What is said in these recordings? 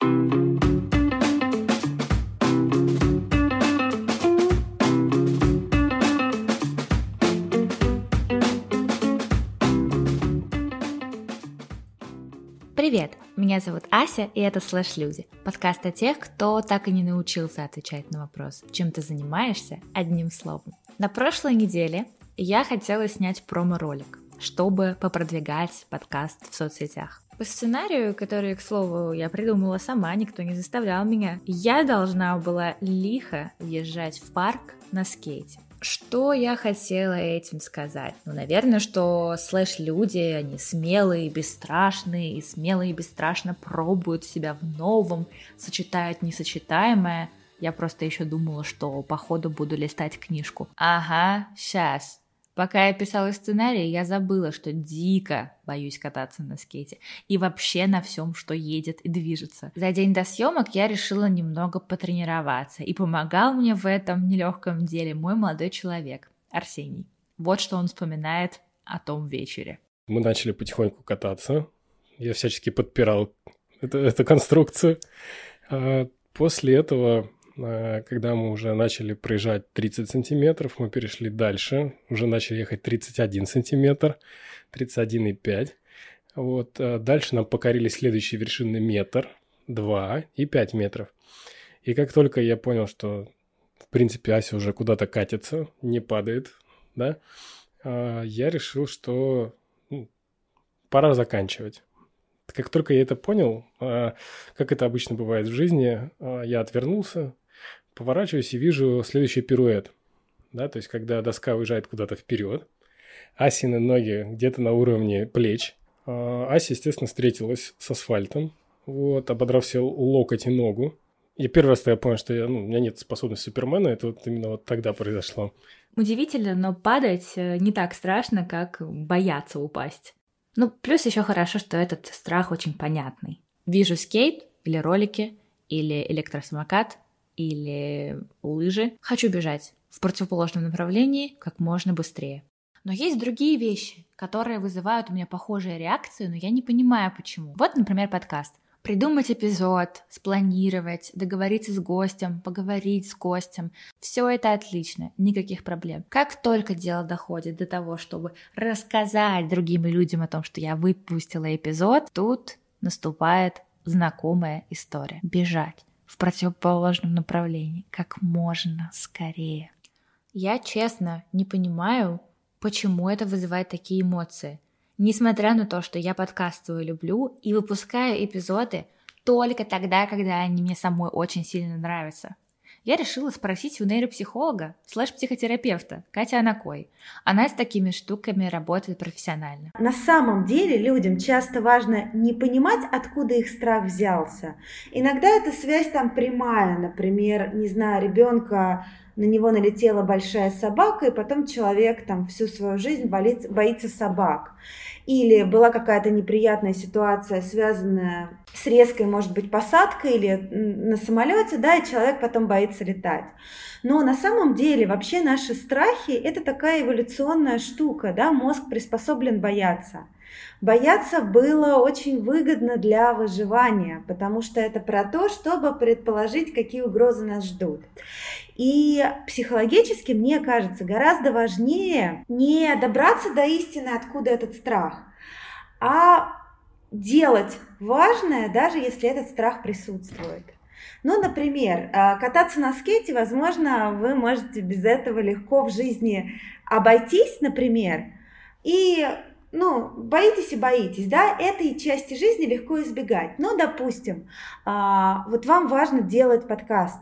Привет! Меня зовут Ася, и это «Слэш Люди» — подкаст о тех, кто так и не научился отвечать на вопрос, чем ты занимаешься, одним словом. На прошлой неделе я хотела снять промо-ролик, чтобы попродвигать подкаст в соцсетях. По сценарию, который, к слову, я придумала сама, никто не заставлял меня, я должна была лихо въезжать в парк на скейте. Что я хотела этим сказать? Ну, наверное, что слэш-люди, они смелые, бесстрашные, и смелые и бесстрашно пробуют себя в новом, сочетают несочетаемое. Я просто еще думала, что по ходу буду листать книжку. Ага, сейчас. Пока я писала сценарий, я забыла, что дико боюсь кататься на скейте и вообще на всем, что едет и движется. За день до съемок я решила немного потренироваться, и помогал мне в этом нелегком деле мой молодой человек, Арсений. Вот что он вспоминает о том вечере. Мы начали потихоньку кататься. Я всячески подпирал эту, эту конструкцию. А после этого когда мы уже начали проезжать 30 сантиметров, мы перешли дальше, уже начали ехать 31 сантиметр, 31,5. Вот, э, дальше нам покорили следующие вершины метр, 2 и 5 метров. И как только я понял, что, в принципе, Ася уже куда-то катится, не падает, да, э, я решил, что ну, пора заканчивать. Как только я это понял, как это обычно бывает в жизни, я отвернулся, поворачиваюсь и вижу следующий пируэт. Да, то есть, когда доска уезжает куда-то вперед, Асины ноги где-то на уровне плеч. А, Ася, естественно, встретилась с асфальтом, вот, ободрав себе локоть и ногу. И первый раз я понял, что я, ну, у меня нет способности Супермена, это вот именно вот тогда произошло. Удивительно, но падать э, не так страшно, как бояться упасть. Ну, плюс еще хорошо, что этот страх очень понятный. Вижу скейт или ролики, или электросамокат, или лыжи. Хочу бежать в противоположном направлении как можно быстрее. Но есть другие вещи, которые вызывают у меня похожие реакции, но я не понимаю почему. Вот, например, подкаст. Придумать эпизод, спланировать, договориться с гостем, поговорить с гостем. Все это отлично, никаких проблем. Как только дело доходит до того, чтобы рассказать другим людям о том, что я выпустила эпизод, тут наступает знакомая история. Бежать в противоположном направлении как можно скорее. Я честно не понимаю, почему это вызывает такие эмоции. Несмотря на то, что я подкастываю люблю и выпускаю эпизоды только тогда, когда они мне самой очень сильно нравятся я решила спросить у нейропсихолога, слэш-психотерапевта Катя Анакой. Она с такими штуками работает профессионально. На самом деле людям часто важно не понимать, откуда их страх взялся. Иногда эта связь там прямая, например, не знаю, ребенка на него налетела большая собака, и потом человек там всю свою жизнь боится, боится собак. Или была какая-то неприятная ситуация, связанная с резкой, может быть, посадкой или на самолете, да, и человек потом боится летать. Но на самом деле вообще наши страхи – это такая эволюционная штука, да, мозг приспособлен бояться. Бояться было очень выгодно для выживания, потому что это про то, чтобы предположить, какие угрозы нас ждут. И психологически, мне кажется, гораздо важнее не добраться до истины, откуда этот страх, а делать важное, даже если этот страх присутствует. Ну, например, э, кататься на скейте, возможно, вы можете без этого легко в жизни обойтись, например, и ну, боитесь и боитесь, да, этой части жизни легко избегать. Но, допустим, а, вот вам важно делать подкаст,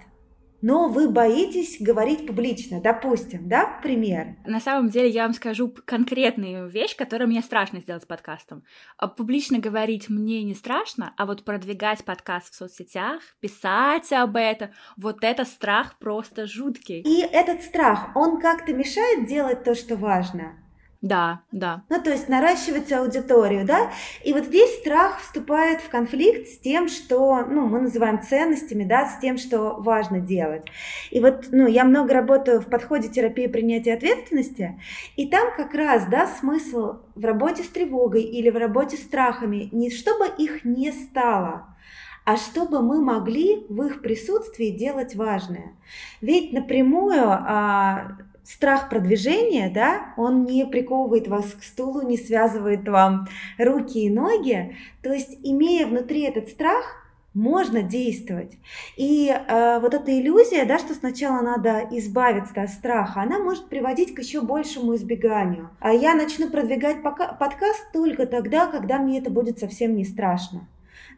но вы боитесь говорить публично, допустим, да, пример? На самом деле я вам скажу конкретную вещь, которую мне страшно сделать с подкастом. А публично говорить мне не страшно, а вот продвигать подкаст в соцсетях, писать об этом, вот это страх просто жуткий. И этот страх, он как-то мешает делать то, что важно? Да, да. Ну, то есть наращивать аудиторию, да? И вот здесь страх вступает в конфликт с тем, что, ну, мы называем ценностями, да, с тем, что важно делать. И вот, ну, я много работаю в подходе терапии принятия ответственности, и там как раз, да, смысл в работе с тревогой или в работе с страхами не чтобы их не стало, а чтобы мы могли в их присутствии делать важное. Ведь напрямую а, страх продвижения, да, он не приковывает вас к стулу, не связывает вам руки и ноги. То есть, имея внутри этот страх, можно действовать. И э, вот эта иллюзия, да, что сначала надо избавиться от страха, она может приводить к еще большему избеганию. А я начну продвигать пока, подкаст только тогда, когда мне это будет совсем не страшно.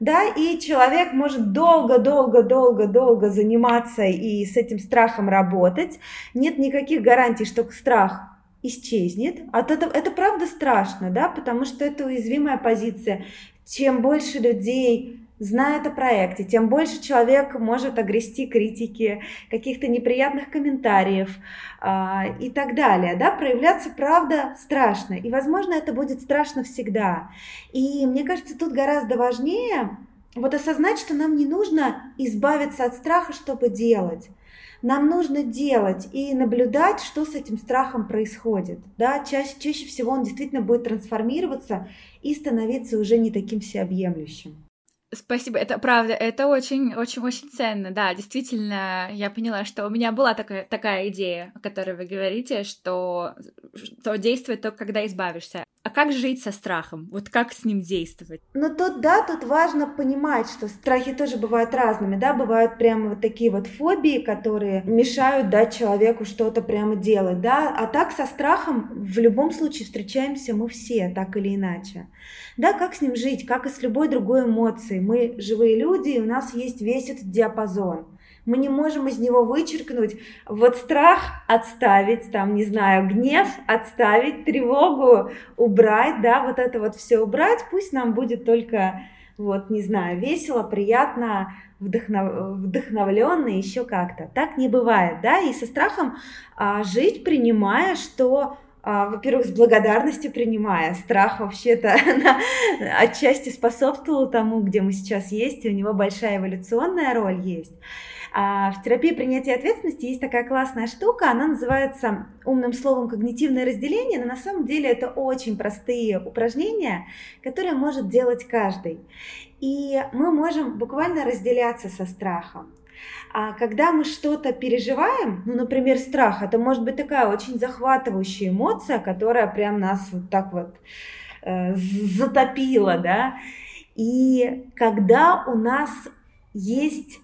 Да, и человек может долго-долго-долго-долго заниматься и с этим страхом работать. Нет никаких гарантий, что страх исчезнет. А это, это правда страшно, да, потому что это уязвимая позиция. Чем больше людей знает о проекте, тем больше человек может огрести критики, каких-то неприятных комментариев э, и так далее. Да? Проявляться, правда, страшно. И, возможно, это будет страшно всегда. И мне кажется, тут гораздо важнее вот осознать, что нам не нужно избавиться от страха, чтобы делать. Нам нужно делать и наблюдать, что с этим страхом происходит. Да? Чаще, чаще всего он действительно будет трансформироваться и становиться уже не таким всеобъемлющим. Спасибо, это правда, это очень-очень-очень ценно, да, действительно, я поняла, что у меня была такая, такая идея, о которой вы говорите, что, что действует только когда избавишься. А как жить со страхом? Вот как с ним действовать? Ну тут, да, тут важно понимать, что страхи тоже бывают разными, да, бывают прямо вот такие вот фобии, которые мешают, да, человеку что-то прямо делать, да, а так со страхом в любом случае встречаемся мы все, так или иначе. Да, как с ним жить, как и с любой другой эмоцией. Мы живые люди, и у нас есть весь этот диапазон. Мы не можем из него вычеркнуть вот страх отставить, там, не знаю, гнев отставить, тревогу убрать, да, вот это вот все убрать, пусть нам будет только, вот, не знаю, весело, приятно, вдохнов... вдохновленно, еще как-то. Так не бывает, да, и со страхом а, жить, принимая, что а, во-первых, с благодарностью принимая. Страх вообще-то отчасти способствовал тому, где мы сейчас есть, и у него большая эволюционная роль есть. А в терапии принятия ответственности есть такая классная штука, она называется умным словом когнитивное разделение, но на самом деле это очень простые упражнения, которые может делать каждый. И мы можем буквально разделяться со страхом. А когда мы что-то переживаем, ну, например, страх, это может быть такая очень захватывающая эмоция, которая прям нас вот так вот э, затопила, да. И когда у нас есть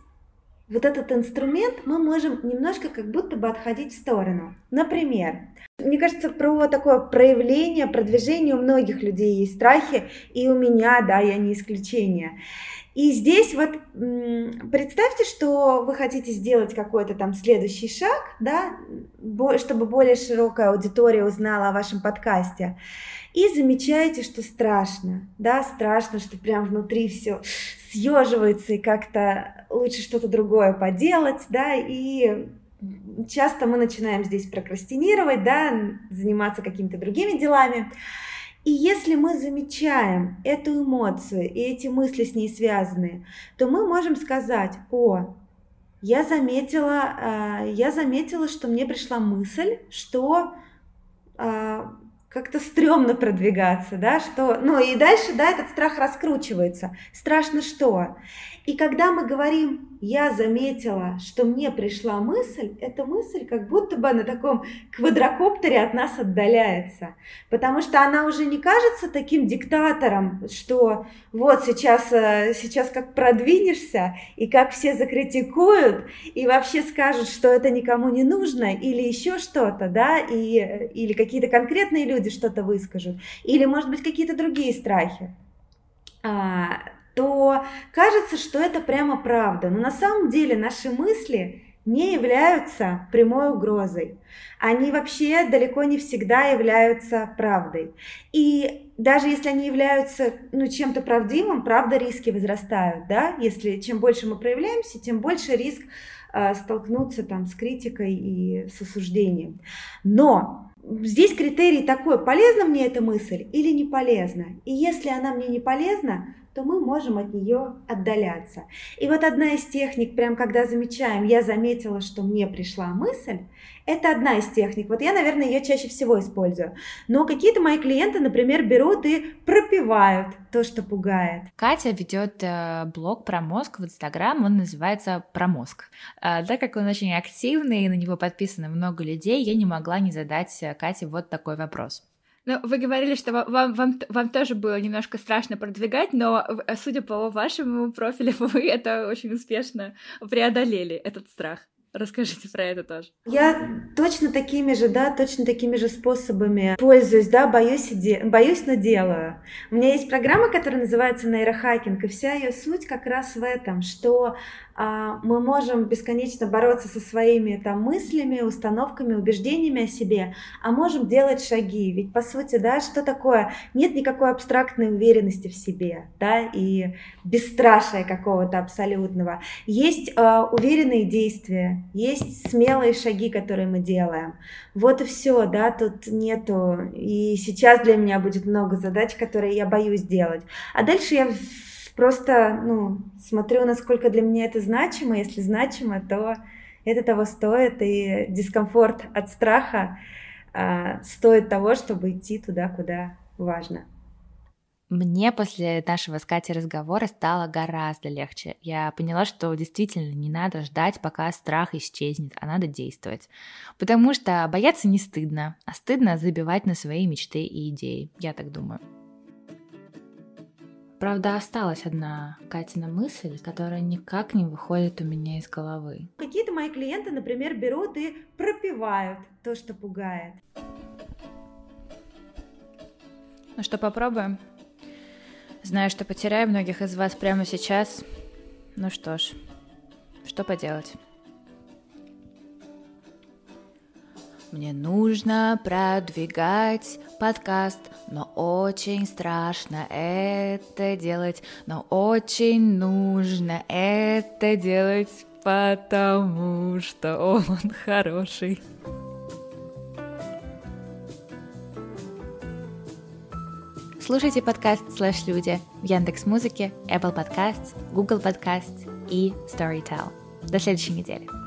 вот этот инструмент, мы можем немножко как будто бы отходить в сторону. Например, мне кажется, про такое проявление, продвижение у многих людей есть страхи, и у меня, да, я не исключение. И здесь вот представьте, что вы хотите сделать какой-то там следующий шаг, да, чтобы более широкая аудитория узнала о вашем подкасте. И замечаете, что страшно, да, страшно, что прям внутри все съеживается и как-то лучше что-то другое поделать, да, и часто мы начинаем здесь прокрастинировать, да, заниматься какими-то другими делами. И если мы замечаем эту эмоцию и эти мысли с ней связаны, то мы можем сказать, о, я заметила, э, я заметила, что мне пришла мысль, что э, как-то стрёмно продвигаться, да, что, ну и дальше, да, этот страх раскручивается. Страшно что? И когда мы говорим я заметила, что мне пришла мысль, эта мысль как будто бы на таком квадрокоптере от нас отдаляется. Потому что она уже не кажется таким диктатором, что вот сейчас, э, сейчас как продвинешься, и как все закритикуют, и вообще скажут, что это никому не нужно, или еще что-то, да, и, э, или какие-то конкретные люди что-то выскажут, или, может быть, какие-то другие страхи. То кажется, что это прямо правда. Но на самом деле наши мысли не являются прямой угрозой. Они вообще далеко не всегда являются правдой. И даже если они являются ну, чем-то правдивым, правда, риски возрастают. Да? Если чем больше мы проявляемся, тем больше риск э, столкнуться там, с критикой и с осуждением. Но здесь критерий такой, полезна мне эта мысль или не полезна. И если она мне не полезна, то мы можем от нее отдаляться. И вот одна из техник, прям когда замечаем, я заметила, что мне пришла мысль, это одна из техник. Вот я, наверное, ее чаще всего использую. Но какие-то мои клиенты, например, берут и пропивают то, что пугает. Катя ведет э, блог про мозг в Инстаграм, он называется «Про мозг». Э, так как он очень активный, и на него подписано много людей, я не могла не задать э, Кате вот такой вопрос. Ну, вы говорили, что вам, вам, вам тоже было немножко страшно продвигать, но, э, судя по вашему профилю, вы это очень успешно преодолели, этот страх. Расскажите про это тоже. Я точно такими же, да, точно такими же способами пользуюсь, да, боюсь, де... боюсь, но делаю. У меня есть программа, которая называется нейрохакинг, и вся ее суть как раз в этом, что мы можем бесконечно бороться со своими там мыслями, установками, убеждениями о себе, а можем делать шаги. Ведь по сути, да, что такое? Нет никакой абстрактной уверенности в себе, да, и бесстрашия какого-то абсолютного. Есть э, уверенные действия, есть смелые шаги, которые мы делаем. Вот и все, да, тут нету. И сейчас для меня будет много задач, которые я боюсь делать. А дальше я Просто, ну, смотрю, насколько для меня это значимо. Если значимо, то это того стоит, и дискомфорт от страха э, стоит того, чтобы идти туда, куда важно. Мне после нашего с Катей разговора стало гораздо легче. Я поняла, что действительно не надо ждать, пока страх исчезнет, а надо действовать. Потому что бояться не стыдно, а стыдно забивать на свои мечты и идеи. Я так думаю. Правда, осталась одна Катина мысль, которая никак не выходит у меня из головы. Какие-то мои клиенты, например, берут и пропивают то, что пугает. Ну что, попробуем? Знаю, что потеряю многих из вас прямо сейчас. Ну что ж, что поделать? Мне нужно продвигать подкаст, но очень страшно это делать, но очень нужно это делать, потому что он хороший. Слушайте подкаст «Слэш Люди» в Яндекс Музыке, Apple Podcasts, Google Podcasts и Storytel. До следующей недели.